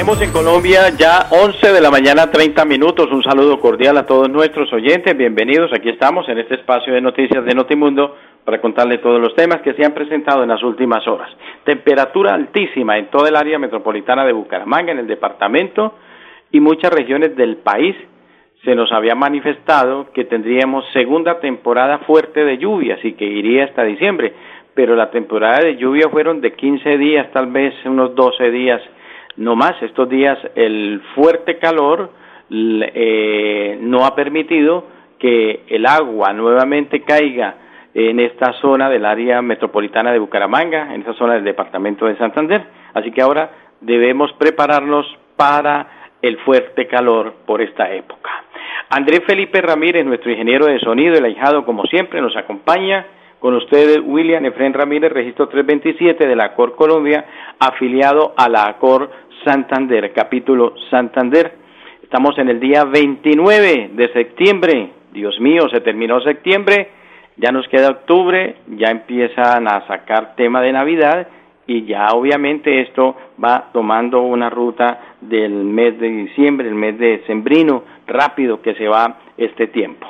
Tenemos en Colombia ya 11 de la mañana 30 minutos. Un saludo cordial a todos nuestros oyentes. Bienvenidos. Aquí estamos en este espacio de noticias de Notimundo para contarle todos los temas que se han presentado en las últimas horas. Temperatura altísima en toda el área metropolitana de Bucaramanga, en el departamento y muchas regiones del país. Se nos había manifestado que tendríamos segunda temporada fuerte de lluvias y que iría hasta diciembre, pero la temporada de lluvia fueron de 15 días, tal vez unos 12 días no más. Estos días el fuerte calor eh, no ha permitido que el agua nuevamente caiga en esta zona del área metropolitana de Bucaramanga, en esta zona del departamento de Santander. Así que ahora debemos prepararnos para el fuerte calor por esta época. Andrés Felipe Ramírez, nuestro ingeniero de sonido, el ahijado como siempre, nos acompaña. Con ustedes, William Efren Ramírez, registro 327 de la ACOR Colombia, afiliado a la ACOR Santander, capítulo Santander. Estamos en el día 29 de septiembre. Dios mío, se terminó septiembre, ya nos queda octubre, ya empiezan a sacar tema de Navidad y ya obviamente esto va tomando una ruta del mes de diciembre, el mes de sembrino, rápido que se va este tiempo.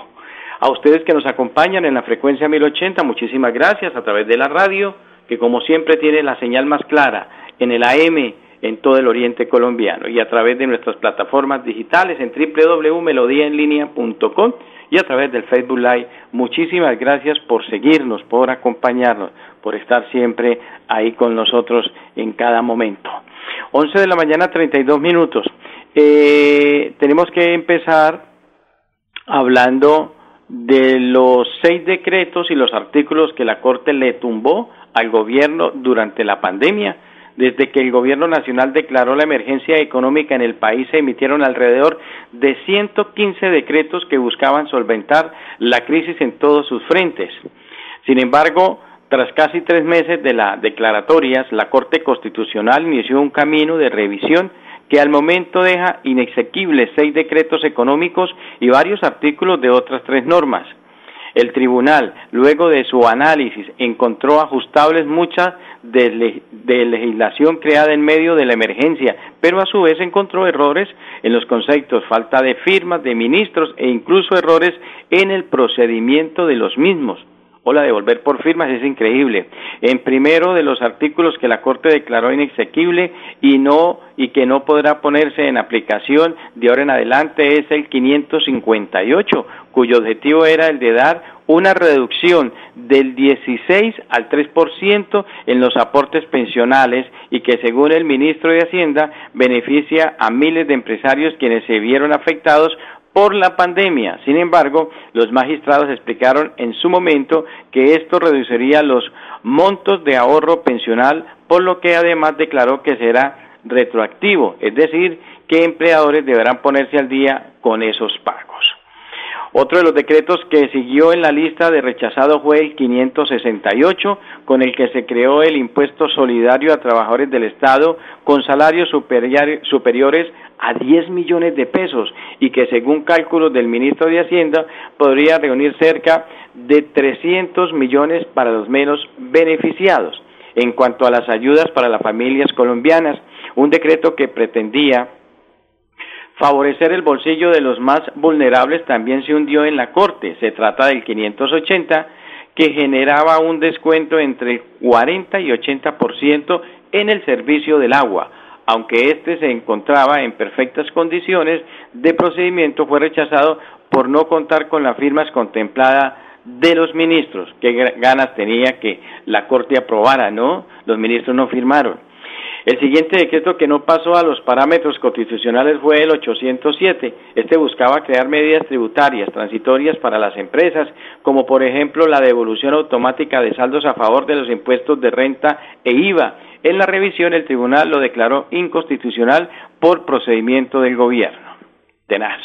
A ustedes que nos acompañan en la frecuencia 1080, muchísimas gracias a través de la radio, que como siempre tiene la señal más clara en el AM en todo el oriente colombiano y a través de nuestras plataformas digitales en www.melodiaenlinea.com y a través del Facebook Live. Muchísimas gracias por seguirnos, por acompañarnos, por estar siempre ahí con nosotros en cada momento. 11 de la mañana, 32 minutos. Eh, tenemos que empezar hablando de los seis decretos y los artículos que la Corte le tumbó al gobierno durante la pandemia desde que el gobierno nacional declaró la emergencia económica en el país se emitieron alrededor de 115 decretos que buscaban solventar la crisis en todos sus frentes. Sin embargo, tras casi tres meses de las declaratorias, la Corte Constitucional inició un camino de revisión que al momento deja inexequibles seis decretos económicos y varios artículos de otras tres normas. El tribunal, luego de su análisis, encontró ajustables muchas de, legislación creada en medio de la emergencia, pero a su vez encontró errores en los conceptos, falta de firmas de ministros e incluso errores en el procedimiento de los mismos o la de volver por firmas es increíble. En primero de los artículos que la Corte declaró inexequible y no y que no podrá ponerse en aplicación de ahora en adelante es el 558, cuyo objetivo era el de dar una reducción del 16 al 3% en los aportes pensionales y que según el ministro de Hacienda beneficia a miles de empresarios quienes se vieron afectados por la pandemia. Sin embargo, los magistrados explicaron en su momento que esto reduciría los montos de ahorro pensional, por lo que además declaró que será retroactivo, es decir, que empleadores deberán ponerse al día con esos pagos. Otro de los decretos que siguió en la lista de rechazado fue el 568, con el que se creó el impuesto solidario a trabajadores del Estado con salarios superiores a 10 millones de pesos y que según cálculos del ministro de Hacienda podría reunir cerca de 300 millones para los menos beneficiados. En cuanto a las ayudas para las familias colombianas, un decreto que pretendía Favorecer el bolsillo de los más vulnerables también se hundió en la Corte. Se trata del 580 que generaba un descuento entre el 40 y 80% en el servicio del agua. Aunque este se encontraba en perfectas condiciones de procedimiento, fue rechazado por no contar con las firmas contempladas de los ministros. Qué ganas tenía que la Corte aprobara, ¿no? Los ministros no firmaron. El siguiente decreto que no pasó a los parámetros constitucionales fue el 807. Este buscaba crear medidas tributarias transitorias para las empresas, como por ejemplo la devolución automática de saldos a favor de los impuestos de renta e IVA, en la revisión el tribunal lo declaró inconstitucional por procedimiento del gobierno. Tenaz.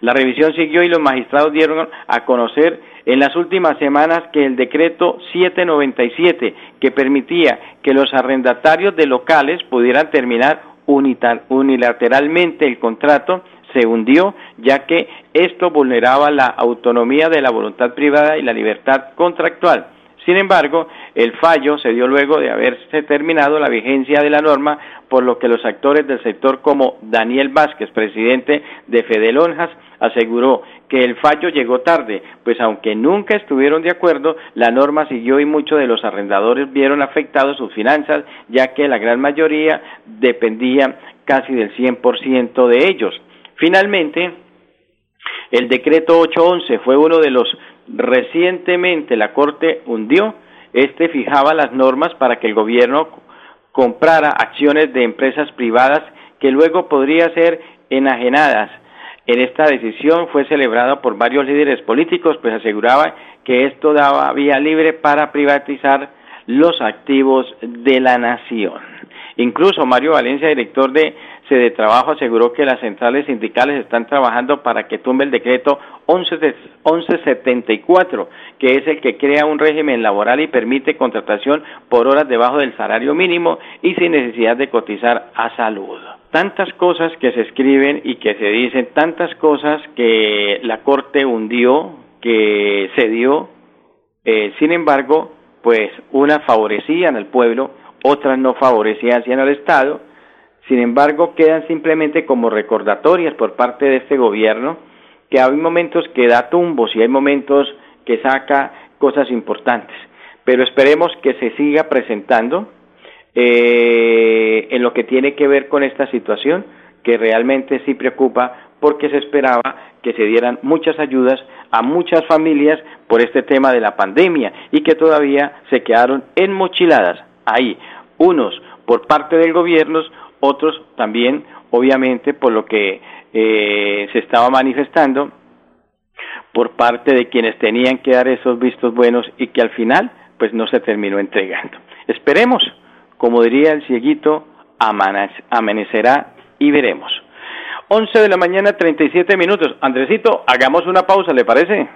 La revisión siguió y los magistrados dieron a conocer en las últimas semanas que el decreto 797, que permitía que los arrendatarios de locales pudieran terminar unilateralmente el contrato, se hundió, ya que esto vulneraba la autonomía de la voluntad privada y la libertad contractual. Sin embargo, el fallo se dio luego de haberse terminado la vigencia de la norma, por lo que los actores del sector como Daniel Vázquez, presidente de Fedelonjas, aseguró que el fallo llegó tarde, pues aunque nunca estuvieron de acuerdo, la norma siguió y muchos de los arrendadores vieron afectados sus finanzas, ya que la gran mayoría dependía casi del 100% de ellos. Finalmente, el decreto 811 fue uno de los recientemente la Corte hundió. Este fijaba las normas para que el gobierno comprara acciones de empresas privadas que luego podría ser enajenadas. En esta decisión fue celebrada por varios líderes políticos, pues aseguraba que esto daba vía libre para privatizar los activos de la nación. Incluso Mario Valencia, director de de Trabajo aseguró que las centrales sindicales están trabajando para que tumbe el decreto 1174, que es el que crea un régimen laboral y permite contratación por horas debajo del salario mínimo y sin necesidad de cotizar a salud. Tantas cosas que se escriben y que se dicen, tantas cosas que la Corte hundió, que se dio, eh, sin embargo, pues unas favorecían al pueblo, otras no favorecían al Estado, sin embargo, quedan simplemente como recordatorias por parte de este gobierno que hay momentos que da tumbos y hay momentos que saca cosas importantes. Pero esperemos que se siga presentando eh, en lo que tiene que ver con esta situación, que realmente sí preocupa porque se esperaba que se dieran muchas ayudas a muchas familias por este tema de la pandemia y que todavía se quedaron enmochiladas ahí, unos por parte del gobierno, otros también, obviamente, por lo que eh, se estaba manifestando por parte de quienes tenían que dar esos vistos buenos y que al final pues no se terminó entregando. Esperemos, como diría el cieguito, amanecerá y veremos. 11 de la mañana, 37 minutos. Andresito, hagamos una pausa, ¿le parece?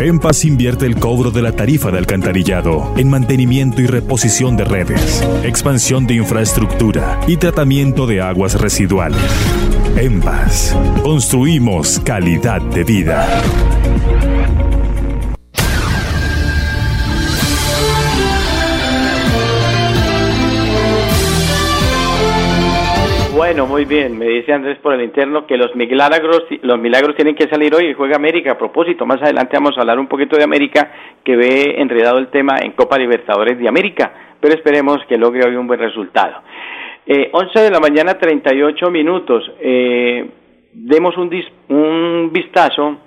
En Paz invierte el cobro de la tarifa de alcantarillado en mantenimiento y reposición de redes, expansión de infraestructura y tratamiento de aguas residuales. En Paz, construimos calidad de vida. Bueno, muy bien. Me dice Andrés por el interno que los milagros, los milagros tienen que salir hoy y juega América. A propósito, más adelante vamos a hablar un poquito de América, que ve enredado el tema en Copa Libertadores de América, pero esperemos que logre hoy un buen resultado. Eh, 11 de la mañana, 38 minutos. Eh, demos un, un vistazo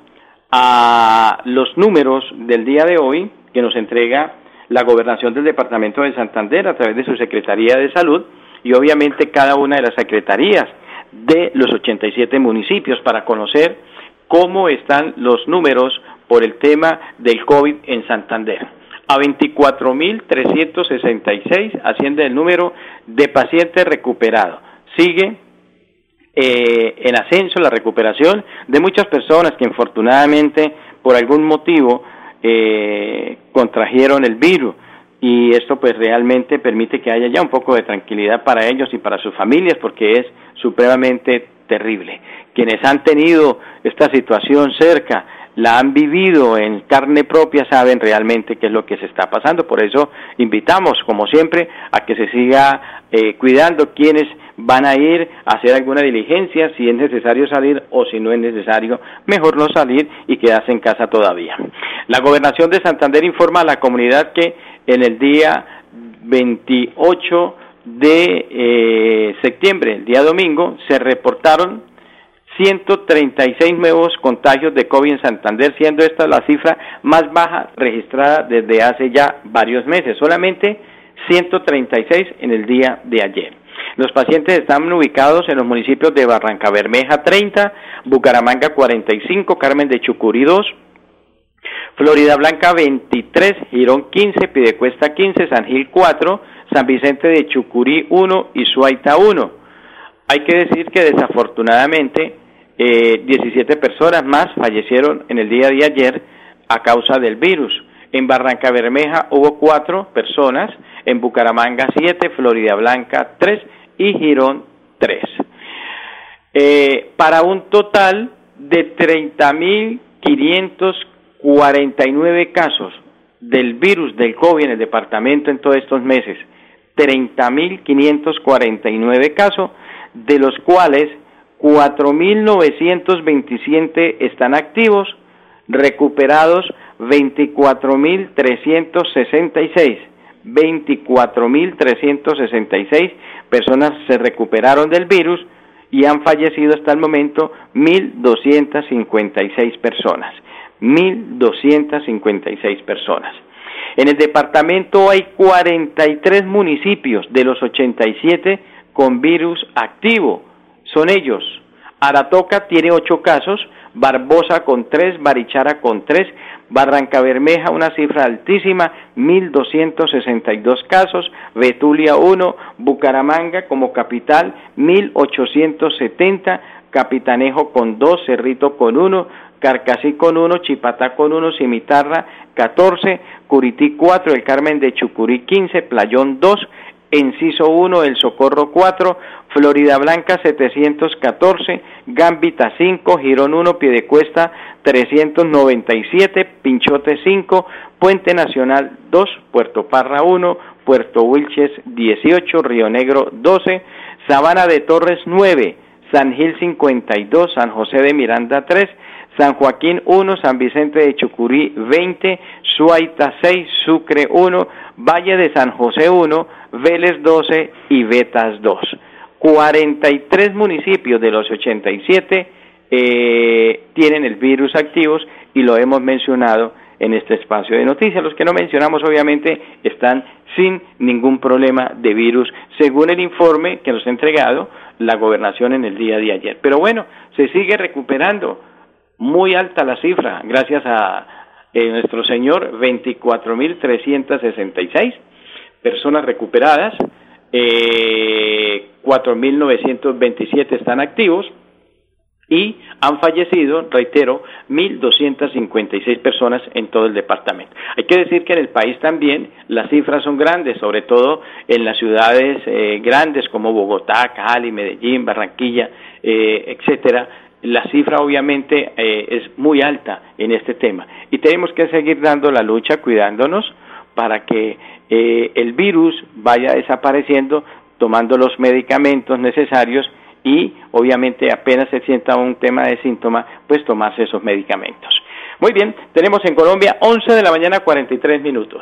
a los números del día de hoy que nos entrega la gobernación del departamento de Santander a través de su Secretaría de Salud y obviamente cada una de las secretarías de los 87 municipios para conocer cómo están los números por el tema del COVID en Santander. A 24.366 asciende el número de pacientes recuperados. Sigue eh, en ascenso la recuperación de muchas personas que infortunadamente por algún motivo eh, contrajeron el virus y esto pues realmente permite que haya ya un poco de tranquilidad para ellos y para sus familias porque es supremamente terrible. Quienes han tenido esta situación cerca, la han vivido en carne propia, saben realmente qué es lo que se está pasando. Por eso invitamos, como siempre, a que se siga eh, cuidando quienes van a ir a hacer alguna diligencia, si es necesario salir o si no es necesario, mejor no salir y quedarse en casa todavía. La gobernación de Santander informa a la comunidad que en el día 28 de eh, septiembre, el día domingo, se reportaron 136 nuevos contagios de COVID en Santander, siendo esta la cifra más baja registrada desde hace ya varios meses, solamente 136 en el día de ayer. Los pacientes están ubicados en los municipios de Barranca Bermeja 30, Bucaramanga 45, Carmen de Chucurí 2, Florida Blanca 23, Girón 15, Pidecuesta 15, San Gil 4, San Vicente de Chucurí 1 y Suaita 1. Hay que decir que desafortunadamente 17 eh, personas más fallecieron en el día de ayer a causa del virus. En Barranca Bermeja hubo 4 personas, en Bucaramanga 7, Florida Blanca 3 y Girón 3. Eh, para un total de 30.549 casos del virus del COVID en el departamento en todos estos meses. 30.549 casos, de los cuales 4.927 están activos, recuperados 24.366. 24.366 personas se recuperaron del virus y han fallecido hasta el momento 1.256 personas. 1.256 personas. En el departamento hay 43 municipios de los 87 con virus activo. Son ellos. Aratoca tiene 8 casos, Barbosa con 3, Barichara con 3, Barranca Bermeja una cifra altísima, 1.262 casos, Betulia 1, Bucaramanga como capital, 1.870, Capitanejo con 2, Cerrito con 1, Carcasí con 1, Chipatá con 1, Cimitarra 14, Curití 4, El Carmen de Chucurí 15, Playón 2, Enciso 1, El Socorro 4, Florida Blanca 714, Gambita 5, Girón 1, Piedecuesta 397, Pinchote 5, Puente Nacional 2, Puerto Parra 1, Puerto Wilches 18, Río Negro 12, Sabana de Torres 9, San Gil 52, San José de Miranda 3, San Joaquín 1, San Vicente de Chucurí 20, Suaita 6, Sucre 1, Valle de San José 1, Vélez 12 y Betas 2. 43 municipios de los 87 eh, tienen el virus activos y lo hemos mencionado en este espacio de noticias. Los que no mencionamos obviamente están sin ningún problema de virus, según el informe que nos ha entregado la gobernación en el día de ayer. Pero bueno, se sigue recuperando. Muy alta la cifra, gracias a eh, nuestro Señor, 24.366 personas recuperadas, eh, 4.927 están activos y han fallecido, reitero, 1.256 personas en todo el departamento. Hay que decir que en el país también las cifras son grandes, sobre todo en las ciudades eh, grandes como Bogotá, Cali, Medellín, Barranquilla, eh, etcétera. La cifra obviamente eh, es muy alta en este tema y tenemos que seguir dando la lucha, cuidándonos para que el virus vaya desapareciendo tomando los medicamentos necesarios y obviamente apenas se sienta un tema de síntoma, pues tomarse esos medicamentos. Muy bien, tenemos en Colombia 11 de la mañana 43 minutos.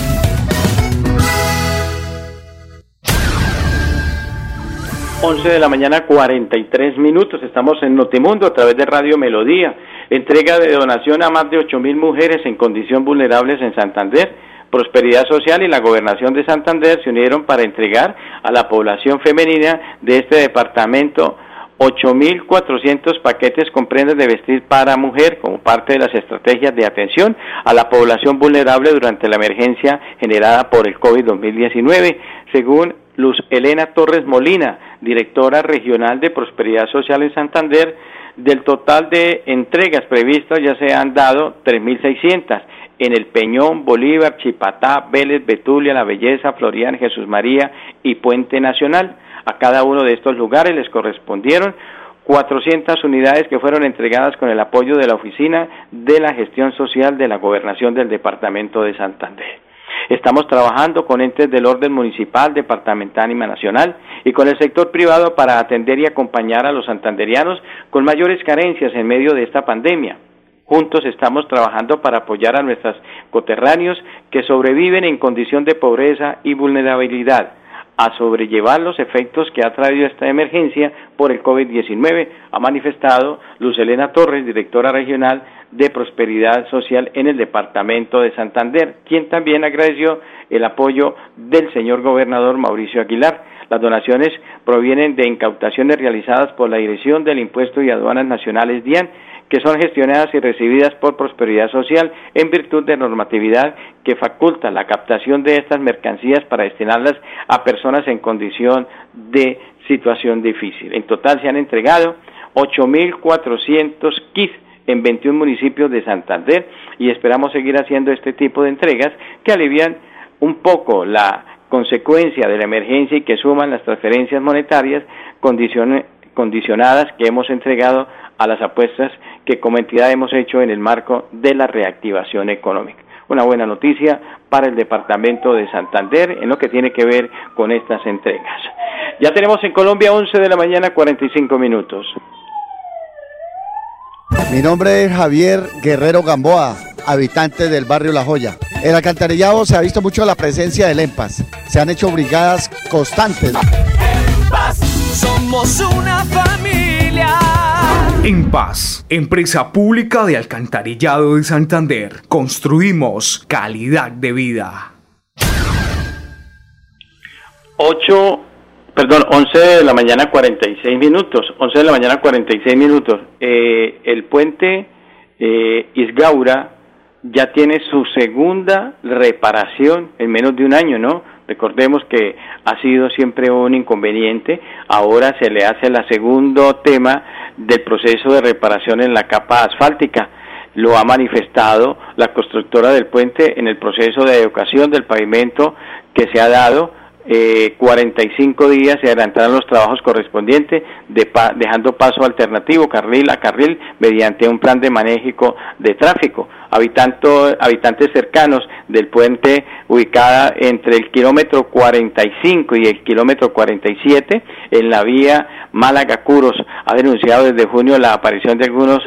11 de la mañana 43 minutos. Estamos en Notimundo a través de Radio Melodía. Entrega de donación a más de 8 mil mujeres en condición vulnerables en Santander. Prosperidad Social y la Gobernación de Santander se unieron para entregar a la población femenina de este departamento 8.400 paquetes con de vestir para mujer como parte de las estrategias de atención a la población vulnerable durante la emergencia generada por el COVID-2019, según Luz Elena Torres Molina, directora regional de Prosperidad Social en Santander, del total de entregas previstas ya se han dado 3.600 en el Peñón, Bolívar, Chipatá, Vélez, Betulia, La Belleza, Florian, Jesús María y Puente Nacional. A cada uno de estos lugares les correspondieron 400 unidades que fueron entregadas con el apoyo de la Oficina de la Gestión Social de la Gobernación del Departamento de Santander. Estamos trabajando con entes del orden municipal, departamental y nacional y con el sector privado para atender y acompañar a los santanderianos con mayores carencias en medio de esta pandemia. Juntos estamos trabajando para apoyar a nuestros coterráneos que sobreviven en condición de pobreza y vulnerabilidad a sobrellevar los efectos que ha traído esta emergencia por el COVID-19, ha manifestado Luz Elena Torres, directora regional de Prosperidad Social en el Departamento de Santander, quien también agradeció el apoyo del señor gobernador Mauricio Aguilar. Las donaciones provienen de incautaciones realizadas por la Dirección del Impuesto y Aduanas Nacionales DIAN que son gestionadas y recibidas por Prosperidad Social en virtud de normatividad que faculta la captación de estas mercancías para destinarlas a personas en condición de situación difícil. En total se han entregado 8.400 kits en 21 municipios de Santander y esperamos seguir haciendo este tipo de entregas que alivian un poco la consecuencia de la emergencia y que suman las transferencias monetarias condicionadas que hemos entregado a las apuestas que como entidad hemos hecho en el marco de la reactivación económica. Una buena noticia para el departamento de Santander en lo que tiene que ver con estas entregas. Ya tenemos en Colombia 11 de la mañana 45 minutos. Mi nombre es Javier Guerrero Gamboa, habitante del barrio La Joya. En alcantarillado se ha visto mucho la presencia del EMPAS. Se han hecho brigadas constantes. somos una familia. En Paz, empresa pública de alcantarillado de Santander, construimos calidad de vida. 8, perdón, 11 de la mañana 46 minutos, 11 de la mañana 46 minutos. Eh, el puente eh, Isgaura ya tiene su segunda reparación en menos de un año, ¿no? Recordemos que ha sido siempre un inconveniente, ahora se le hace el segundo tema del proceso de reparación en la capa asfáltica. Lo ha manifestado la constructora del puente en el proceso de educación del pavimento que se ha dado eh, 45 días se adelantarán los trabajos correspondientes, dejando paso alternativo carril a carril mediante un plan de manejo de tráfico. habitantes cercanos del puente ubicada entre el kilómetro 45 y el kilómetro 47 en la vía Málaga-Curos ha denunciado desde junio la aparición de algunos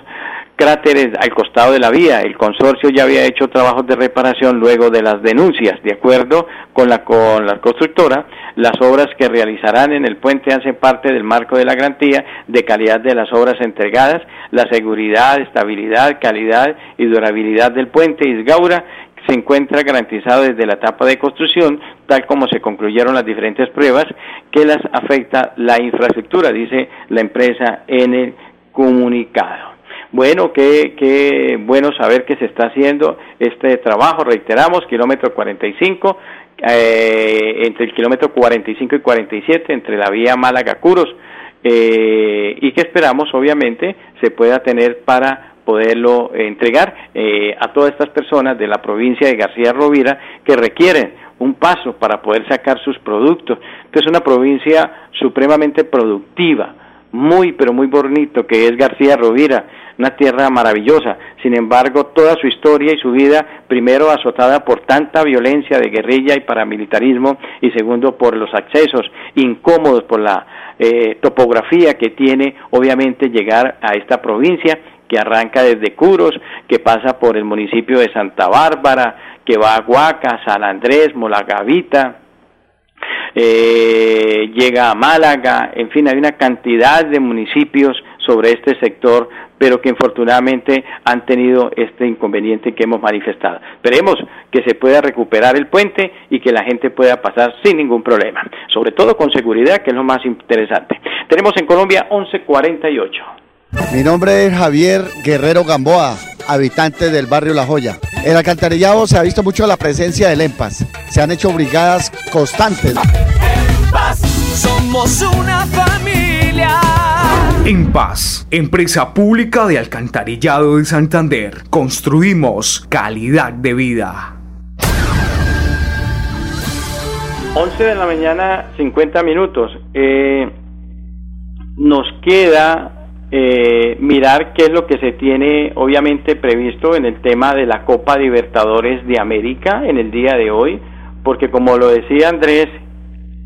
cráteres al costado de la vía. El consorcio ya había hecho trabajos de reparación luego de las denuncias. De acuerdo con la, con la constructora, las obras que realizarán en el puente hacen parte del marco de la garantía de calidad de las obras entregadas, la seguridad, estabilidad, calidad y durabilidad del puente Isgaura se encuentra garantizado desde la etapa de construcción, tal como se concluyeron las diferentes pruebas que las afecta la infraestructura, dice la empresa en el comunicado. Bueno, qué, qué bueno saber que se está haciendo este trabajo. Reiteramos, kilómetro 45, eh, entre el kilómetro 45 y 47, entre la vía Málaga-Curos, eh, y que esperamos, obviamente, se pueda tener para poderlo entregar eh, a todas estas personas de la provincia de García Rovira que requieren un paso para poder sacar sus productos. es una provincia supremamente productiva, muy pero muy bonito que es García Rovira una tierra maravillosa. Sin embargo, toda su historia y su vida, primero azotada por tanta violencia de guerrilla y paramilitarismo, y segundo por los accesos incómodos por la eh, topografía que tiene, obviamente, llegar a esta provincia que arranca desde Curos, que pasa por el municipio de Santa Bárbara, que va a Huaca, San Andrés, Molagavita, eh, llega a Málaga, en fin, hay una cantidad de municipios sobre este sector pero que infortunadamente han tenido este inconveniente que hemos manifestado. Esperemos que se pueda recuperar el puente y que la gente pueda pasar sin ningún problema, sobre todo con seguridad, que es lo más interesante. Tenemos en Colombia 1148. Mi nombre es Javier Guerrero Gamboa, habitante del barrio La Joya. En alcantarillado se ha visto mucho la presencia del EMPAS. Se han hecho brigadas constantes. somos una familia. En Paz, empresa pública de alcantarillado de Santander, construimos calidad de vida. 11 de la mañana, 50 minutos. Eh, nos queda eh, mirar qué es lo que se tiene obviamente previsto en el tema de la Copa Libertadores de América en el día de hoy, porque como lo decía Andrés,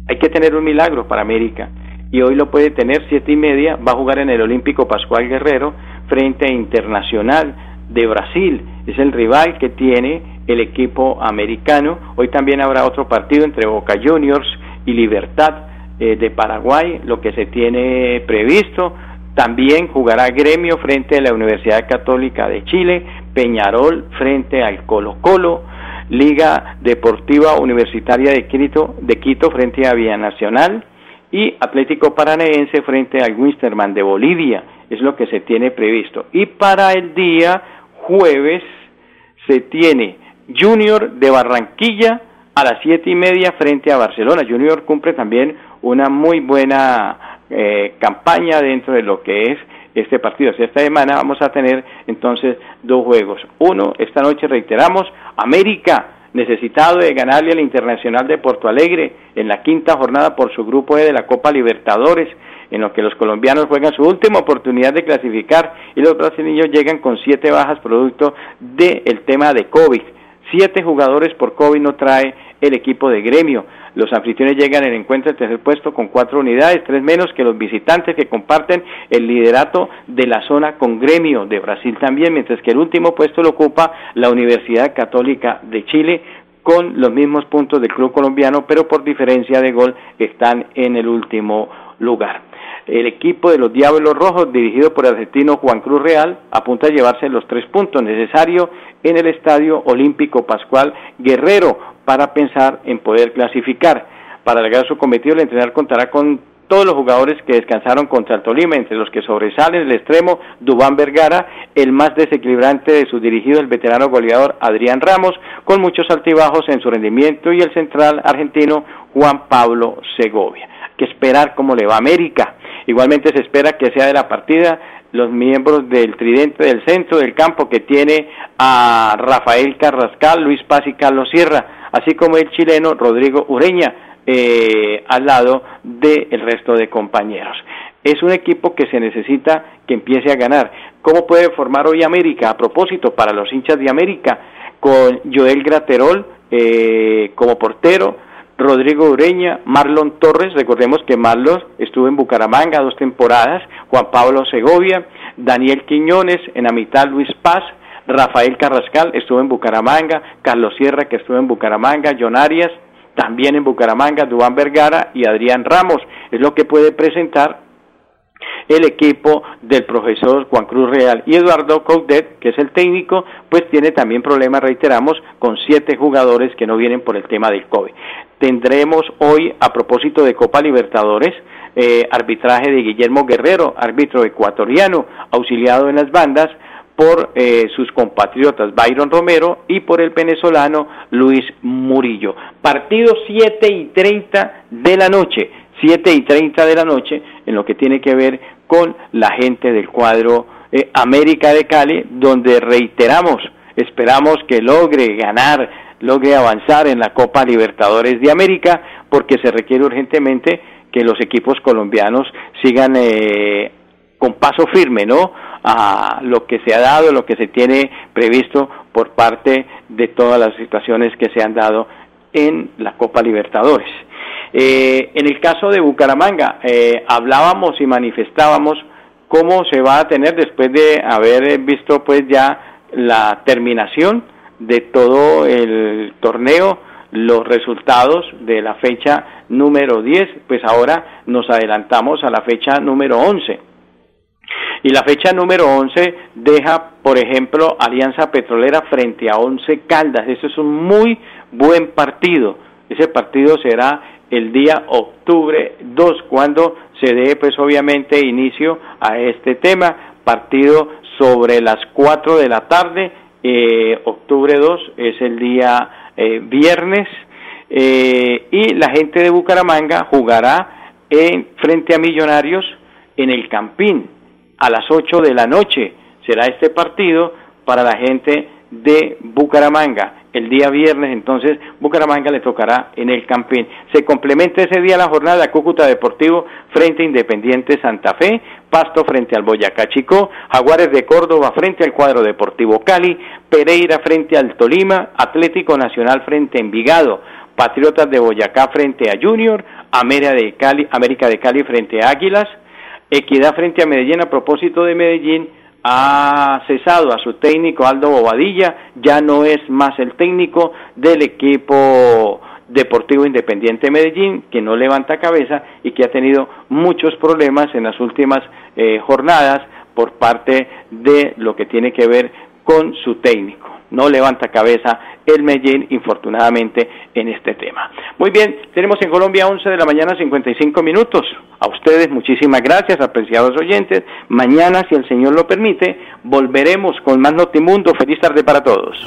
hay que tener un milagro para América y hoy lo puede tener siete y media, va a jugar en el Olímpico Pascual Guerrero frente a Internacional de Brasil. Es el rival que tiene el equipo americano. Hoy también habrá otro partido entre Boca Juniors y Libertad eh, de Paraguay, lo que se tiene previsto. También jugará Gremio frente a la Universidad Católica de Chile, Peñarol frente al Colo Colo, Liga Deportiva Universitaria de Quito, de Quito frente a Vía Nacional y Atlético Paranaense frente al Winsterman de Bolivia. Es lo que se tiene previsto. Y para el día jueves se tiene Junior de Barranquilla a las siete y media frente a Barcelona. Junior cumple también una muy buena eh, campaña dentro de lo que es este partido. Esta semana vamos a tener entonces dos juegos. Uno, esta noche reiteramos, América necesitado de ganarle al Internacional de Porto Alegre en la quinta jornada por su grupo E de la Copa Libertadores, en lo que los colombianos juegan su última oportunidad de clasificar y los brasileños llegan con siete bajas producto del tema de COVID. Siete jugadores por COVID no trae el equipo de gremio. Los anfitriones llegan en encuentro de tercer puesto con cuatro unidades, tres menos que los visitantes que comparten el liderato de la zona con gremio de Brasil también, mientras que el último puesto lo ocupa la Universidad Católica de Chile con los mismos puntos del club colombiano, pero por diferencia de gol están en el último lugar. El equipo de los Diablos Rojos, dirigido por el argentino Juan Cruz Real, apunta a llevarse los tres puntos necesarios en el Estadio Olímpico Pascual Guerrero para pensar en poder clasificar. Para lograr su cometido, el entrenador contará con todos los jugadores que descansaron contra el Tolima, entre los que sobresalen el extremo Dubán Vergara, el más desequilibrante de sus dirigidos, el veterano goleador Adrián Ramos, con muchos altibajos en su rendimiento, y el central argentino Juan Pablo Segovia. Que esperar cómo le va a América. Igualmente se espera que sea de la partida los miembros del tridente del centro del campo que tiene a Rafael Carrascal, Luis Paz y Carlos Sierra así como el chileno Rodrigo Ureña eh, al lado del resto de compañeros. Es un equipo que se necesita que empiece a ganar. ¿Cómo puede formar hoy América? A propósito, para los hinchas de América, con Joel Graterol eh, como portero, Rodrigo Ureña, Marlon Torres, recordemos que Marlon estuvo en Bucaramanga dos temporadas, Juan Pablo Segovia, Daniel Quiñones, en la mitad Luis Paz, Rafael Carrascal estuvo en Bucaramanga, Carlos Sierra que estuvo en Bucaramanga, John Arias también en Bucaramanga, Dubán Vergara y Adrián Ramos. Es lo que puede presentar el equipo del profesor Juan Cruz Real y Eduardo Coudet, que es el técnico, pues tiene también problemas, reiteramos, con siete jugadores que no vienen por el tema del COVID. Tendremos hoy, a propósito de Copa Libertadores, eh, arbitraje de Guillermo Guerrero, árbitro ecuatoriano, auxiliado en las bandas, por eh, sus compatriotas Byron Romero y por el venezolano Luis Murillo. Partido 7 y 30 de la noche, 7 y 30 de la noche, en lo que tiene que ver con la gente del cuadro eh, América de Cali, donde reiteramos, esperamos que logre ganar, logre avanzar en la Copa Libertadores de América, porque se requiere urgentemente que los equipos colombianos sigan eh, con paso firme, ¿no? A lo que se ha dado, lo que se tiene previsto por parte de todas las situaciones que se han dado en la Copa Libertadores. Eh, en el caso de Bucaramanga, eh, hablábamos y manifestábamos cómo se va a tener después de haber visto pues ya la terminación de todo el torneo, los resultados de la fecha número 10, pues ahora nos adelantamos a la fecha número 11. Y la fecha número 11 deja, por ejemplo, Alianza Petrolera frente a Once Caldas. Eso es un muy buen partido. Ese partido será el día octubre 2, cuando se dé, pues obviamente, inicio a este tema. Partido sobre las 4 de la tarde, eh, octubre 2 es el día eh, viernes. Eh, y la gente de Bucaramanga jugará en, frente a Millonarios en el Campín a las 8 de la noche será este partido para la gente de Bucaramanga. El día viernes, entonces, Bucaramanga le tocará en el Campín. Se complementa ese día la jornada Cúcuta Deportivo frente a Independiente Santa Fe, Pasto frente al Boyacá Chico, Jaguares de Córdoba frente al cuadro Deportivo Cali, Pereira frente al Tolima, Atlético Nacional frente a Envigado, Patriotas de Boyacá frente a Junior, América de Cali, América de Cali frente a Águilas, Equidad frente a Medellín a propósito de Medellín, ha cesado a su técnico Aldo Bobadilla, ya no es más el técnico del equipo Deportivo Independiente Medellín, que no levanta cabeza y que ha tenido muchos problemas en las últimas eh, jornadas por parte de lo que tiene que ver con su técnico. No levanta cabeza el Medellín, infortunadamente, en este tema. Muy bien, tenemos en Colombia 11 de la mañana 55 minutos. A ustedes muchísimas gracias, apreciados oyentes. Mañana, si el Señor lo permite, volveremos con más Notimundo. Feliz tarde para todos.